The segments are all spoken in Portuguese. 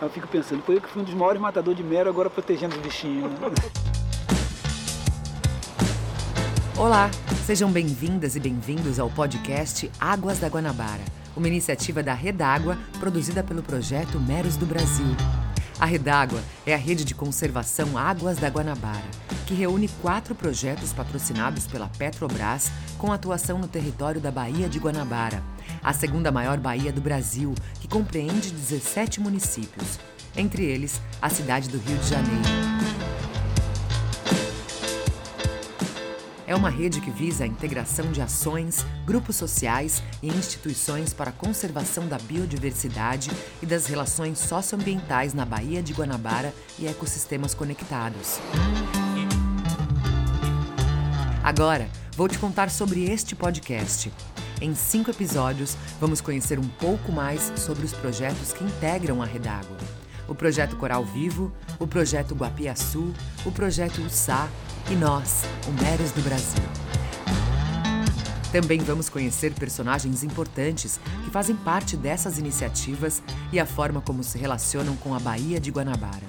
Eu fico pensando, foi eu que fui um dos maiores matadores de mero agora protegendo os bichinhos. Né? Olá, sejam bem-vindas e bem-vindos ao podcast Águas da Guanabara, uma iniciativa da Redágua produzida pelo projeto Meros do Brasil. A Redágua é a rede de conservação Águas da Guanabara, que reúne quatro projetos patrocinados pela Petrobras com atuação no território da Baía de Guanabara, a segunda maior baía do Brasil, que compreende 17 municípios, entre eles a cidade do Rio de Janeiro. É uma rede que visa a integração de ações, grupos sociais e instituições para a conservação da biodiversidade e das relações socioambientais na Baía de Guanabara e ecossistemas conectados. Agora, vou te contar sobre este podcast. Em cinco episódios, vamos conhecer um pouco mais sobre os projetos que integram a Redágua. O projeto Coral Vivo, o projeto Guapiaçu, o projeto USA e nós, o Meros do Brasil. Também vamos conhecer personagens importantes que fazem parte dessas iniciativas e a forma como se relacionam com a Baía de Guanabara.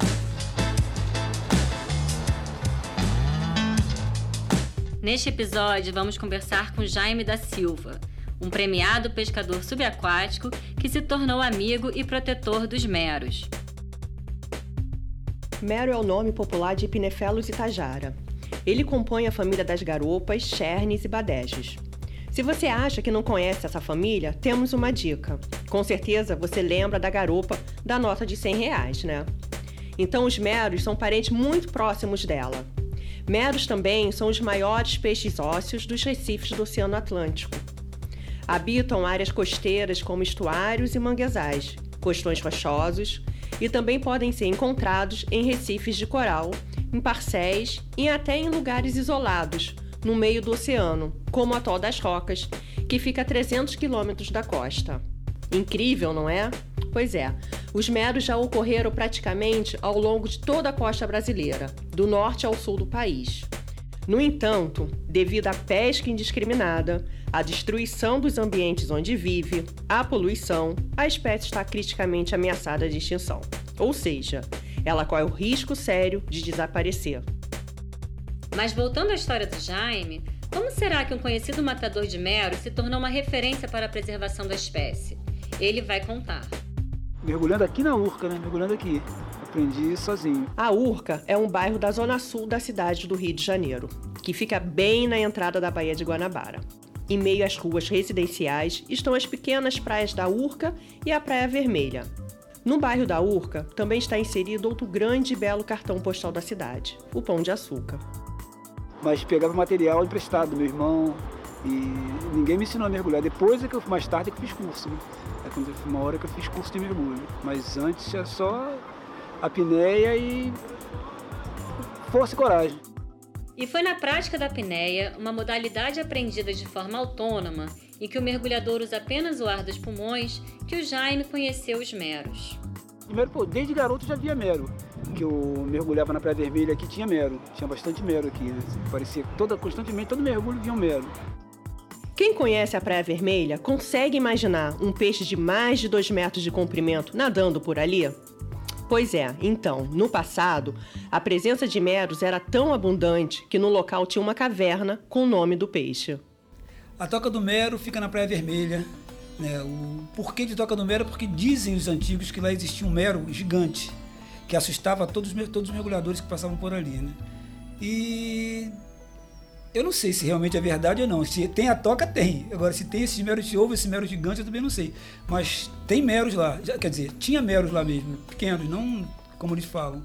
Neste episódio, vamos conversar com Jaime da Silva, um premiado pescador subaquático que se tornou amigo e protetor dos meros. Mero é o nome popular de Epinefelos itajara, ele compõe a família das garopas, chernes e badejes. Se você acha que não conhece essa família, temos uma dica. Com certeza você lembra da garopa da nota de 100 reais, né? Então os meros são parentes muito próximos dela. Meros também são os maiores peixes ósseos dos recifes do Oceano Atlântico. Habitam áreas costeiras como estuários e manguezais, costões rochosos e também podem ser encontrados em recifes de coral em parcéis e até em lugares isolados, no meio do oceano, como o Atol das Rocas, que fica a 300 quilômetros da costa. Incrível, não é? Pois é, os meros já ocorreram praticamente ao longo de toda a costa brasileira, do norte ao sul do país. No entanto, devido à pesca indiscriminada, à destruição dos ambientes onde vive, à poluição, a espécie está criticamente ameaçada de extinção. Ou seja, ela corre o risco sério de desaparecer. Mas voltando à história do Jaime, como será que um conhecido matador de mero se tornou uma referência para a preservação da espécie? Ele vai contar. Mergulhando aqui na Urca, né? Mergulhando aqui. Aprendi sozinho. A Urca é um bairro da zona sul da cidade do Rio de Janeiro, que fica bem na entrada da Baía de Guanabara. Em meio às ruas residenciais estão as pequenas praias da Urca e a Praia Vermelha, no bairro da Urca também está inserido outro grande e belo cartão postal da cidade, o Pão de Açúcar. Mas pegava material emprestado do meu irmão e ninguém me ensinou a mergulhar. Depois é que eu mais tarde é que eu fiz curso. Né? É quando foi uma hora que eu fiz curso de mergulho. Mas antes era só apneia e força e coragem. E foi na prática da apneia, uma modalidade aprendida de forma autônoma, em que o mergulhador usa apenas o ar dos pulmões, que o Jaime conheceu os meros. Primeiro, pô, desde garoto já via mero. Que eu mergulhava na Praia Vermelha aqui, tinha mero. Tinha bastante mero aqui, né? Parecia toda, constantemente, todo mergulho vinha um mero. Quem conhece a Praia Vermelha consegue imaginar um peixe de mais de 2 metros de comprimento nadando por ali? Pois é, então, no passado, a presença de meros era tão abundante que no local tinha uma caverna com o nome do peixe. A Toca do Mero fica na Praia Vermelha. Né? O porquê de Toca do Mero é porque dizem os antigos que lá existia um mero gigante que assustava todos, todos os mergulhadores que passavam por ali. Né? E eu não sei se realmente é verdade ou não. Se tem a toca, tem. Agora, se tem esses meros, se houve esse mero gigante, eu também não sei. Mas tem meros lá. Quer dizer, tinha meros lá mesmo, pequenos, não como eles falam.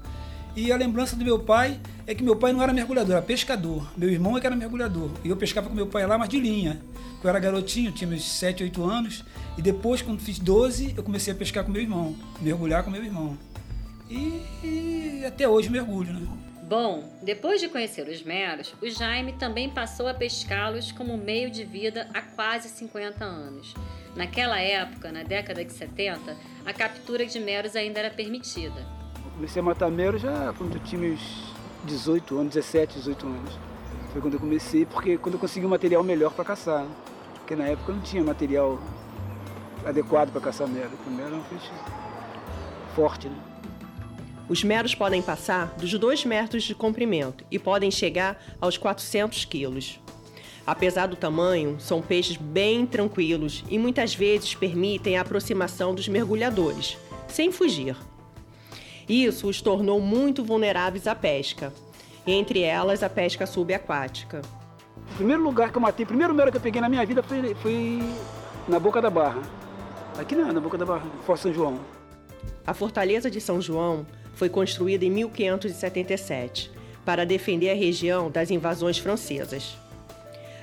E a lembrança do meu pai é que meu pai não era mergulhador, era pescador. Meu irmão é que era mergulhador. E eu pescava com meu pai lá, mas de linha. Eu era garotinho, tinha meus 7, 8 anos. E depois, quando fiz 12, eu comecei a pescar com meu irmão, mergulhar com meu irmão. E, e até hoje mergulho, né? Bom, depois de conhecer os meros, o Jaime também passou a pescá-los como meio de vida há quase 50 anos. Naquela época, na década de 70, a captura de meros ainda era permitida. Comecei a matar meros já quando eu tinha meus 18 anos, 17, 18 anos. Foi quando eu comecei, porque quando eu consegui um material melhor para caçar. Porque na época não tinha material adequado para caçar mero. O mero é um peixe forte, né? Os meros podem passar dos 2 metros de comprimento e podem chegar aos 400 quilos. Apesar do tamanho, são peixes bem tranquilos e muitas vezes permitem a aproximação dos mergulhadores, sem fugir. Isso os tornou muito vulneráveis à pesca, entre elas a pesca subaquática. O primeiro lugar que eu matei, o primeiro mero que eu peguei na minha vida foi, foi na Boca da Barra. Aqui não, na Boca da Barra, Forte São João. A Fortaleza de São João foi construída em 1577 para defender a região das invasões francesas.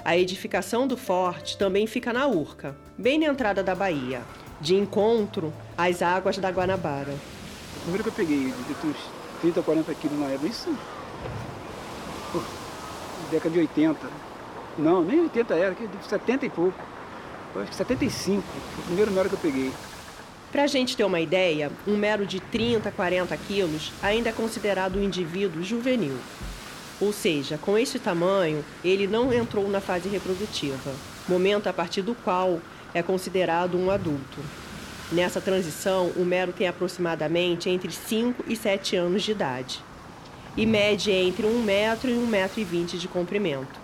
A edificação do forte também fica na Urca, bem na entrada da Bahia, de encontro às águas da Guanabara. O primeiro que eu peguei, de uns 30, 40 quilos na época, isso. Pô, década de 80. Não, nem 80 era, 70 e pouco. Acho que 75, foi o primeiro mero que eu peguei. Para a gente ter uma ideia, um mero de 30, 40 quilos ainda é considerado um indivíduo juvenil. Ou seja, com este tamanho, ele não entrou na fase reprodutiva, momento a partir do qual é considerado um adulto. Nessa transição, o mero tem aproximadamente entre 5 e 7 anos de idade e mede entre 1 metro e 1,20 metro e 20 de comprimento,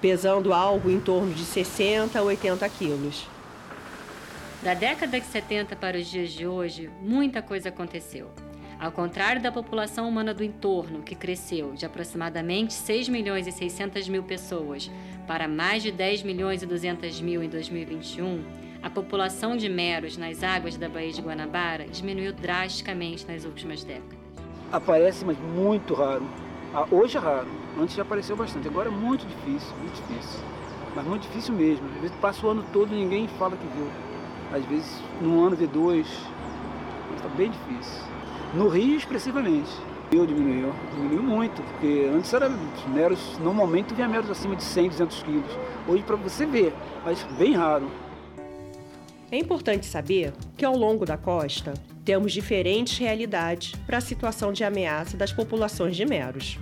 pesando algo em torno de 60 a 80 quilos. Da década de 70 para os dias de hoje, muita coisa aconteceu. Ao contrário da população humana do entorno, que cresceu de aproximadamente 6 milhões e 600 mil pessoas para mais de 10 milhões e 200 mil em 2021, a população de meros nas águas da Baía de Guanabara diminuiu drasticamente nas últimas décadas. Aparece, mas muito raro. Ah, hoje é raro. Antes já apareceu bastante. Agora é muito difícil, muito difícil. Mas muito difícil mesmo. Às vezes passa o ano todo e ninguém fala que viu. Às vezes num ano vê dois. Está bem difícil. No Rio, expressivamente. Rio diminuiu, diminuiu muito, porque antes era meros, normalmente vinha meros acima de 100, 200 quilos. Hoje para você ver, mas bem raro. É importante saber que ao longo da costa temos diferentes realidades para a situação de ameaça das populações de meros.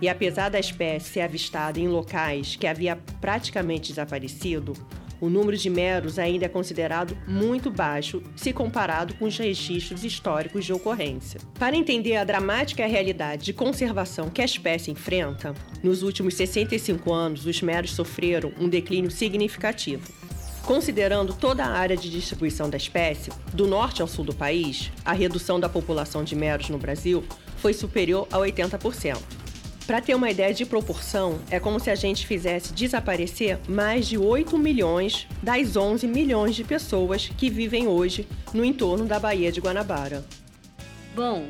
E apesar da espécie ser avistada em locais que havia praticamente desaparecido, o número de meros ainda é considerado muito baixo se comparado com os registros históricos de ocorrência. Para entender a dramática realidade de conservação que a espécie enfrenta, nos últimos 65 anos os meros sofreram um declínio significativo. Considerando toda a área de distribuição da espécie, do norte ao sul do país, a redução da população de meros no Brasil foi superior a 80%. Para ter uma ideia de proporção, é como se a gente fizesse desaparecer mais de 8 milhões das 11 milhões de pessoas que vivem hoje no entorno da Baía de Guanabara. Bom,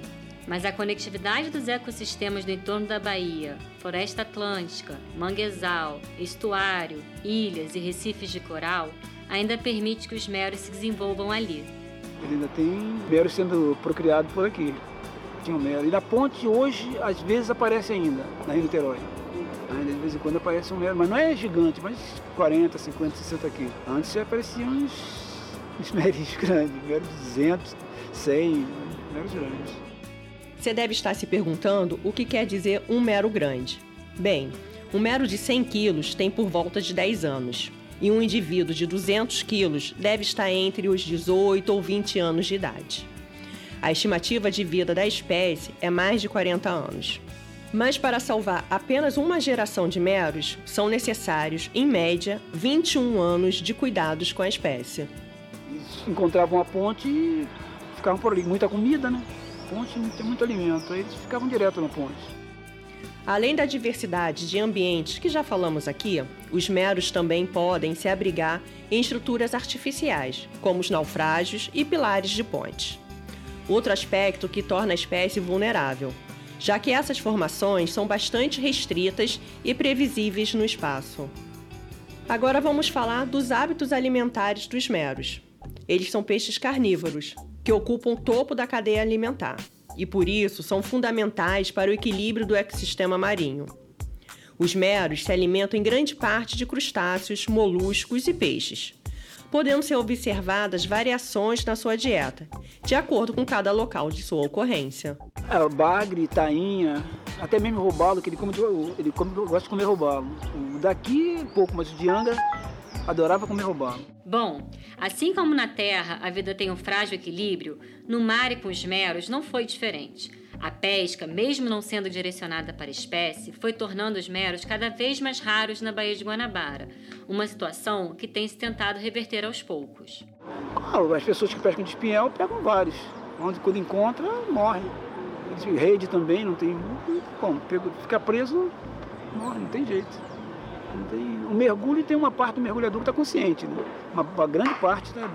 mas a conectividade dos ecossistemas do entorno da Bahia, floresta atlântica, manguezal, estuário, ilhas e recifes de coral, ainda permite que os meros se desenvolvam ali. Ele ainda tem meros sendo procriados por aqui tinha um mero. E na ponte hoje, às vezes, aparece ainda, na Rio Niterói. Ainda de vez em quando aparece um mero, mas não é gigante, mas 40, 50, 60 quilos. Antes já apareciam uns, uns meros grandes, meros 200, 100, meros grandes. Você deve estar se perguntando o que quer dizer um mero grande. Bem, um mero de 100 quilos tem por volta de 10 anos. E um indivíduo de 200 quilos deve estar entre os 18 ou 20 anos de idade. A estimativa de vida da espécie é mais de 40 anos. Mas para salvar apenas uma geração de meros, são necessários, em média, 21 anos de cuidados com a espécie. encontravam a ponte e ficavam por ali. Muita comida, né? Ponte tem muito alimento, aí eles ficavam direto na ponte. Além da diversidade de ambientes que já falamos aqui, os meros também podem se abrigar em estruturas artificiais, como os naufrágios e pilares de pontes outro aspecto que torna a espécie vulnerável, já que essas formações são bastante restritas e previsíveis no espaço. Agora vamos falar dos hábitos alimentares dos meros. Eles são peixes carnívoros, que ocupam o topo da cadeia alimentar e por isso são fundamentais para o equilíbrio do ecossistema marinho. Os meros se alimentam em grande parte de crustáceos, moluscos e peixes podendo ser observadas variações na sua dieta, de acordo com cada local de sua ocorrência. É, bagre, tainha, até mesmo robalo, que ele, come, ele come, gosta de comer robalo. O daqui, pouco, mas o de Anga adorava comer robalo. Bom, assim como na Terra a vida tem um frágil equilíbrio, no mar e com os meros não foi diferente. A pesca, mesmo não sendo direcionada para espécie, foi tornando os meros cada vez mais raros na Baía de Guanabara, uma situação que tem se tentado reverter aos poucos. As pessoas que pescam de espinhel pegam vários, onde quando encontra, morre. Rede também, não tem como, fica preso, morre, não tem jeito. Não tem, o mergulho tem uma parte do mergulhador que está consciente, né? uma, uma grande parte está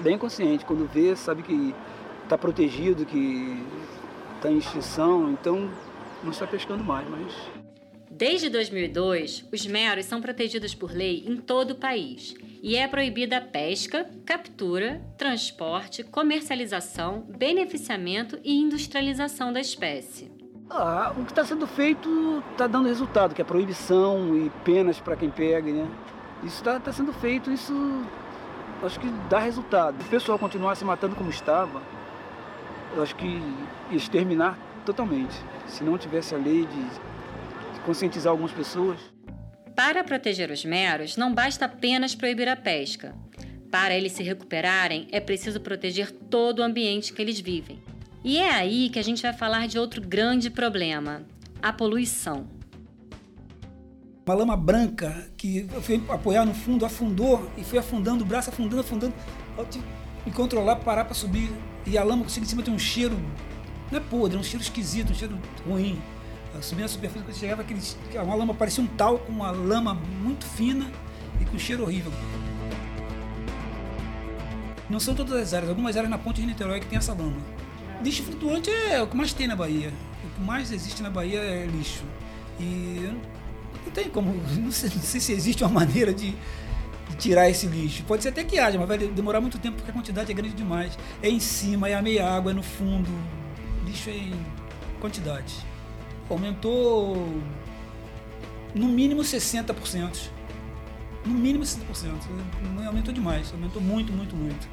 bem consciente, quando vê, sabe que está protegido, que está em extinção, então não está pescando mais. Mas... Desde 2002, os meros são protegidos por lei em todo o país e é proibida a pesca, captura, transporte, comercialização, beneficiamento e industrialização da espécie. Ah, o que está sendo feito está dando resultado, que é proibição e penas para quem pega, né? Isso está tá sendo feito, isso acho que dá resultado. Se o pessoal continuar se matando como estava, eu acho que ia exterminar totalmente. Se não tivesse a lei de conscientizar algumas pessoas. Para proteger os meros, não basta apenas proibir a pesca. Para eles se recuperarem, é preciso proteger todo o ambiente que eles vivem. E é aí que a gente vai falar de outro grande problema: a poluição. Uma lama branca que eu fui apoiar no fundo, afundou e foi afundando o braço, afundando, afundando. Eu tive que me controlar, parar para subir. E a lama que chega em cima tem um cheiro não é podre, é um cheiro esquisito, um cheiro ruim. Subindo a superfície, quando chegava aquele, uma lama parecia um talco, uma lama muito fina e com cheiro horrível. Não são todas as áreas, algumas áreas na ponte de Niterói que tem essa lama. Lixo flutuante é o que mais tem na Bahia. O que mais existe na Bahia é lixo. E não tem como, não sei, não sei se existe uma maneira de tirar esse lixo. Pode ser até que haja, mas vai demorar muito tempo porque a quantidade é grande demais. É em cima, é a meia água, é no fundo, lixo em quantidade. Aumentou no mínimo 60%. No mínimo 60%. Aumentou demais, aumentou muito, muito, muito.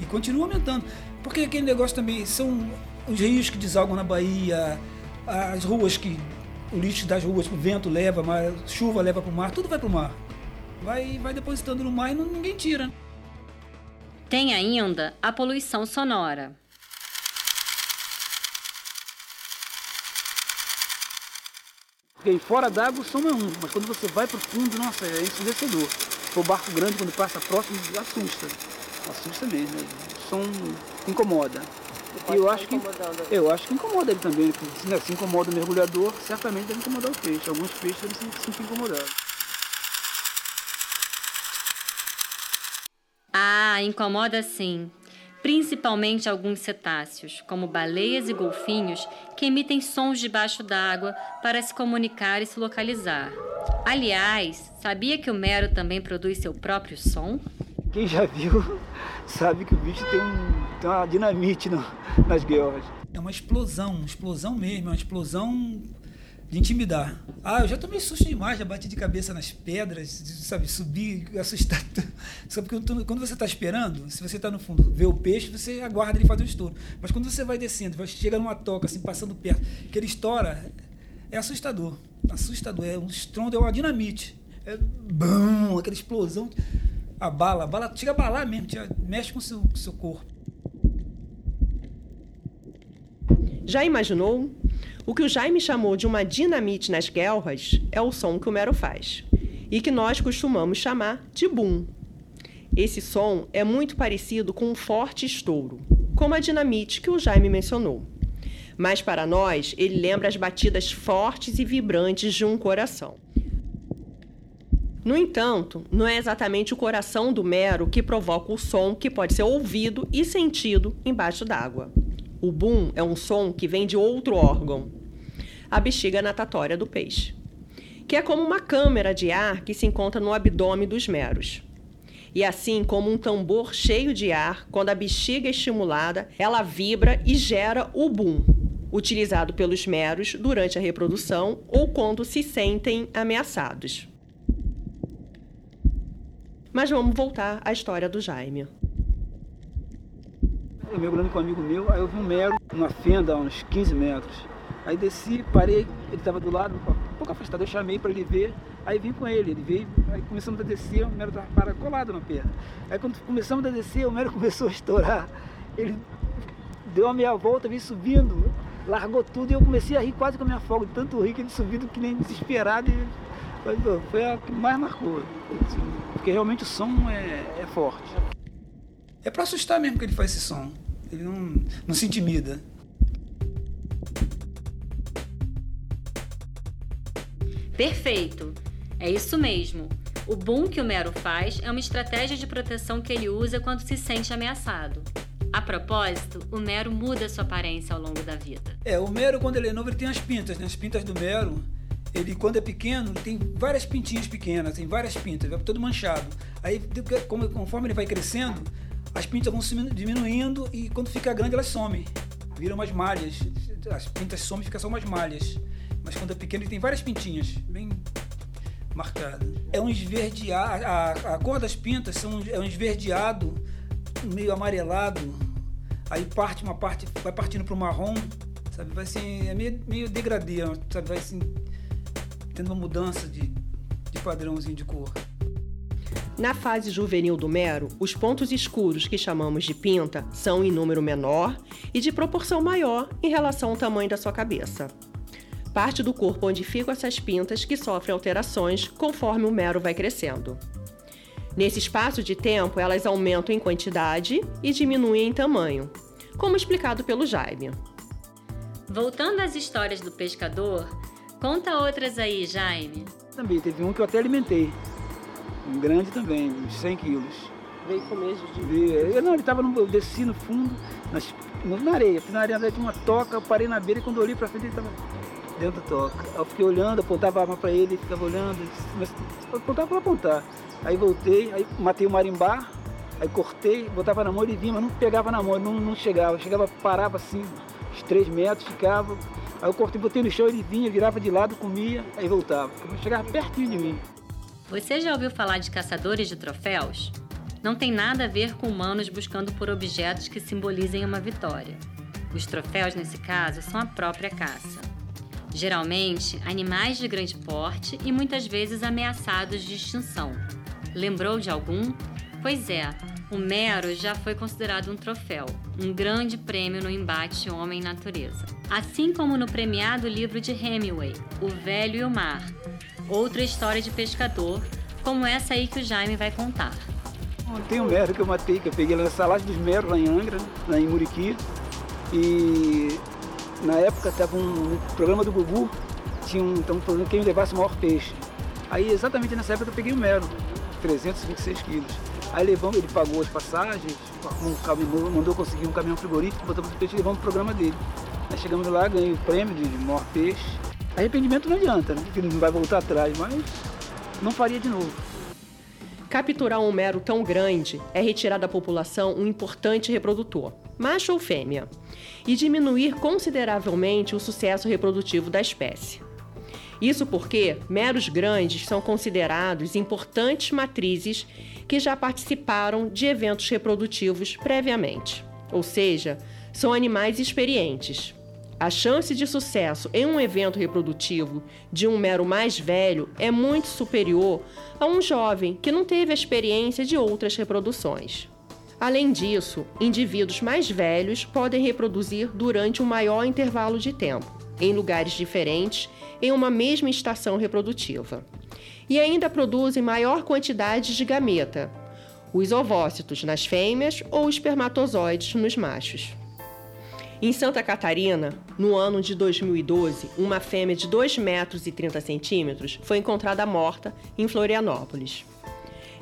E continua aumentando. Porque aquele negócio também são os rios que desalgam na Bahia, as ruas que o lixo das ruas o vento leva, a chuva leva para o mar, tudo vai para o mar. Vai, vai depositando no mar e não, ninguém tira. Tem ainda a poluição sonora. Porque fora d'água o som é um, mas quando você vai para o fundo, nossa, é ensurdecedor. O barco grande, quando passa próximo, assusta. Assusta mesmo. O som incomoda. Eu acho, que, eu acho que incomoda ele também. Se, né, se incomoda o mergulhador, certamente deve incomodar o peixe. Alguns peixes devem se sentir incomodados. Ah, incomoda sim principalmente alguns cetáceos, como baleias e golfinhos, que emitem sons debaixo d'água para se comunicar e se localizar. Aliás, sabia que o mero também produz seu próprio som? Quem já viu sabe que o bicho tem, um, tem uma dinamite no, nas guerras. É uma explosão, uma explosão mesmo, é uma explosão de intimidar. Ah, eu já tomei susto demais, já bati de cabeça nas pedras, sabe, subir, assustar. Sabe, porque quando você está esperando, se você está no fundo, vê o peixe, você aguarda ele fazer o estouro. Mas quando você vai descendo, vai chega numa toca, assim, passando perto, que ele estoura, é assustador. Assustador, é um estrondo, é uma dinamite. É bum, aquela explosão. A bala, a bala chega a balar mesmo, mexe com o seu, com seu corpo. Já imaginou o que o Jaime chamou de uma dinamite nas guerras é o som que o mero faz, e que nós costumamos chamar de boom. Esse som é muito parecido com um forte estouro, como a dinamite que o Jaime mencionou. Mas para nós, ele lembra as batidas fortes e vibrantes de um coração. No entanto, não é exatamente o coração do mero que provoca o som que pode ser ouvido e sentido embaixo d'água. O boom é um som que vem de outro órgão, a bexiga natatória do peixe, que é como uma câmara de ar que se encontra no abdômen dos meros. E assim como um tambor cheio de ar, quando a bexiga é estimulada, ela vibra e gera o boom, utilizado pelos meros durante a reprodução ou quando se sentem ameaçados. Mas vamos voltar à história do Jaime eu mergulhando com um amigo meu, aí eu vi um mero, uma fenda a uns 15 metros. Aí desci, parei, ele estava do lado, um pouco afastado, eu chamei para ele ver, aí vim com ele, ele veio, aí começamos a descer, o mero estava para colado na perna. Aí quando começamos a descer, o mero começou a estourar, ele deu a meia volta, veio subindo, largou tudo e eu comecei a rir quase com a minha folga, de tanto rir que ele subiu que nem desesperado. E, foi a que mais marcou, porque realmente o som é, é forte. É para assustar mesmo que ele faz esse som, ele não, não se intimida. Perfeito, é isso mesmo. O boom que o Mero faz é uma estratégia de proteção que ele usa quando se sente ameaçado. A propósito, o Mero muda sua aparência ao longo da vida. É, o Mero, quando ele é novo, ele tem as pintas, né? As pintas do Mero, ele, quando é pequeno, tem várias pintinhas pequenas, tem várias pintas, vai todo manchado. Aí, conforme ele vai crescendo, as pintas vão se diminuindo e quando fica grande elas somem. Viram umas malhas. As pintas somem e ficam só umas malhas. Mas quando é pequeno ele tem várias pintinhas, bem marcadas. É um esverdeado, a, a cor das pintas são, é um esverdeado meio amarelado, aí parte uma parte, vai partindo para o marrom, sabe? Vai assim, é meio, meio degradê, sabe? Vai assim, tendo uma mudança de, de padrãozinho de cor. Na fase juvenil do mero, os pontos escuros que chamamos de pinta são em número menor e de proporção maior em relação ao tamanho da sua cabeça. Parte do corpo onde ficam essas pintas que sofrem alterações conforme o mero vai crescendo. Nesse espaço de tempo, elas aumentam em quantidade e diminuem em tamanho, como explicado pelo Jaime. Voltando às histórias do pescador, conta outras aí, Jaime. Também teve um que eu até alimentei. Um grande também, uns 100 quilos. Veio comer de. Eu, não, ele estava no. Eu desci no fundo, nas, na areia. Na areia tinha uma toca, eu parei na beira e quando eu olhei para frente ele estava dentro da toca. Eu fiquei olhando, apontava a arma para ele, ficava olhando, mas apontava para apontar. Aí voltei, aí matei o marimbá, aí cortei, botava na mão, ele vinha, mas não pegava na mão, não, não chegava. Chegava, parava assim, uns 3 metros, ficava. Aí eu cortei, botei no chão, ele vinha, virava de lado, comia, aí voltava. Chegava pertinho de mim. Você já ouviu falar de caçadores de troféus? Não tem nada a ver com humanos buscando por objetos que simbolizem uma vitória. Os troféus, nesse caso, são a própria caça. Geralmente, animais de grande porte e muitas vezes ameaçados de extinção. Lembrou de algum? Pois é, o Mero já foi considerado um troféu, um grande prêmio no embate homem-natureza. Assim como no premiado livro de Hemingway, O Velho e o Mar, outra história de pescador, como essa aí que o Jaime vai contar. Tem um mero que eu matei, que eu peguei lá na Salada dos Meros, lá em Angra, lá em Muriqui. E na época estava um, um, programa do Gugu, tinha um, um programa quem levasse o maior peixe. Aí exatamente nessa época eu peguei o mero, 326 quilos. Aí levamos, ele pagou as passagens, um caminhão, mandou conseguir um caminhão frigorífico, botamos o peixe e levamos o programa dele. Aí chegamos lá, ganhei o prêmio de maior peixe. Arrependimento não adianta, né? Porque não vai voltar atrás, mas não faria de novo. Capturar um mero tão grande é retirar da população um importante reprodutor, macho ou fêmea, e diminuir consideravelmente o sucesso reprodutivo da espécie. Isso porque meros grandes são considerados importantes matrizes que já participaram de eventos reprodutivos previamente, ou seja, são animais experientes. A chance de sucesso em um evento reprodutivo de um mero mais velho é muito superior a um jovem que não teve a experiência de outras reproduções. Além disso, indivíduos mais velhos podem reproduzir durante um maior intervalo de tempo, em lugares diferentes, em uma mesma estação reprodutiva. E ainda produzem maior quantidade de gameta, os ovócitos nas fêmeas ou espermatozoides nos machos. Em Santa Catarina, no ano de 2012, uma fêmea de 2 metros e 30 centímetros foi encontrada morta em Florianópolis.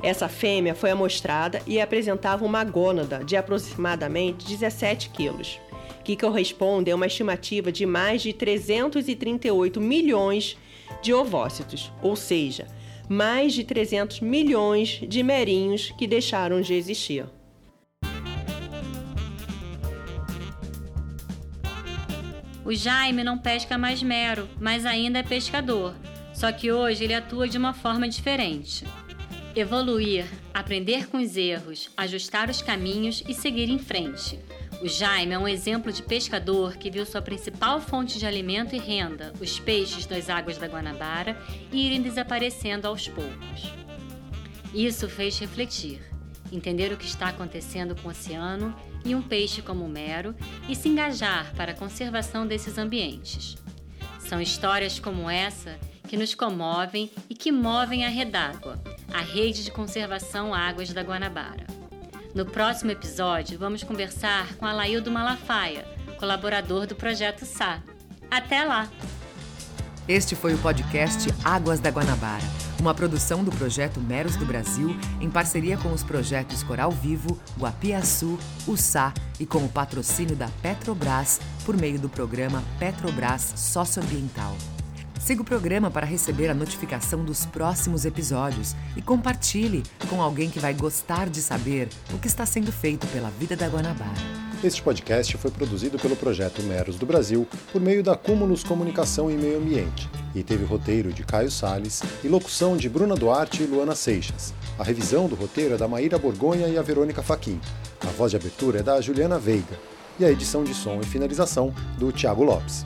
Essa fêmea foi amostrada e apresentava uma gônada de aproximadamente 17 quilos, que corresponde a uma estimativa de mais de 338 milhões de ovócitos, ou seja, mais de 300 milhões de merinhos que deixaram de existir. O Jaime não pesca mais mero, mas ainda é pescador. Só que hoje ele atua de uma forma diferente. Evoluir, aprender com os erros, ajustar os caminhos e seguir em frente. O Jaime é um exemplo de pescador que viu sua principal fonte de alimento e renda, os peixes das águas da Guanabara, irem desaparecendo aos poucos. Isso fez refletir, entender o que está acontecendo com o oceano e um peixe como o mero e se engajar para a conservação desses ambientes. São histórias como essa que nos comovem e que movem a Redágua, a rede de conservação Águas da Guanabara. No próximo episódio, vamos conversar com Alaildo Malafaia, colaborador do projeto SA. Até lá! Este foi o podcast Águas da Guanabara, uma produção do projeto Meros do Brasil, em parceria com os projetos Coral Vivo, Guapiaçu, USA e com o patrocínio da Petrobras por meio do programa Petrobras Socioambiental. Siga o programa para receber a notificação dos próximos episódios e compartilhe com alguém que vai gostar de saber o que está sendo feito pela vida da Guanabara. Este podcast foi produzido pelo projeto Meros do Brasil por meio da Cúmulos Comunicação e Meio Ambiente e teve roteiro de Caio Sales e locução de Bruna Duarte e Luana Seixas. A revisão do roteiro é da Maíra Borgonha e a Verônica Faquin. A voz de abertura é da Juliana Veiga e a edição de som e finalização do Tiago Lopes.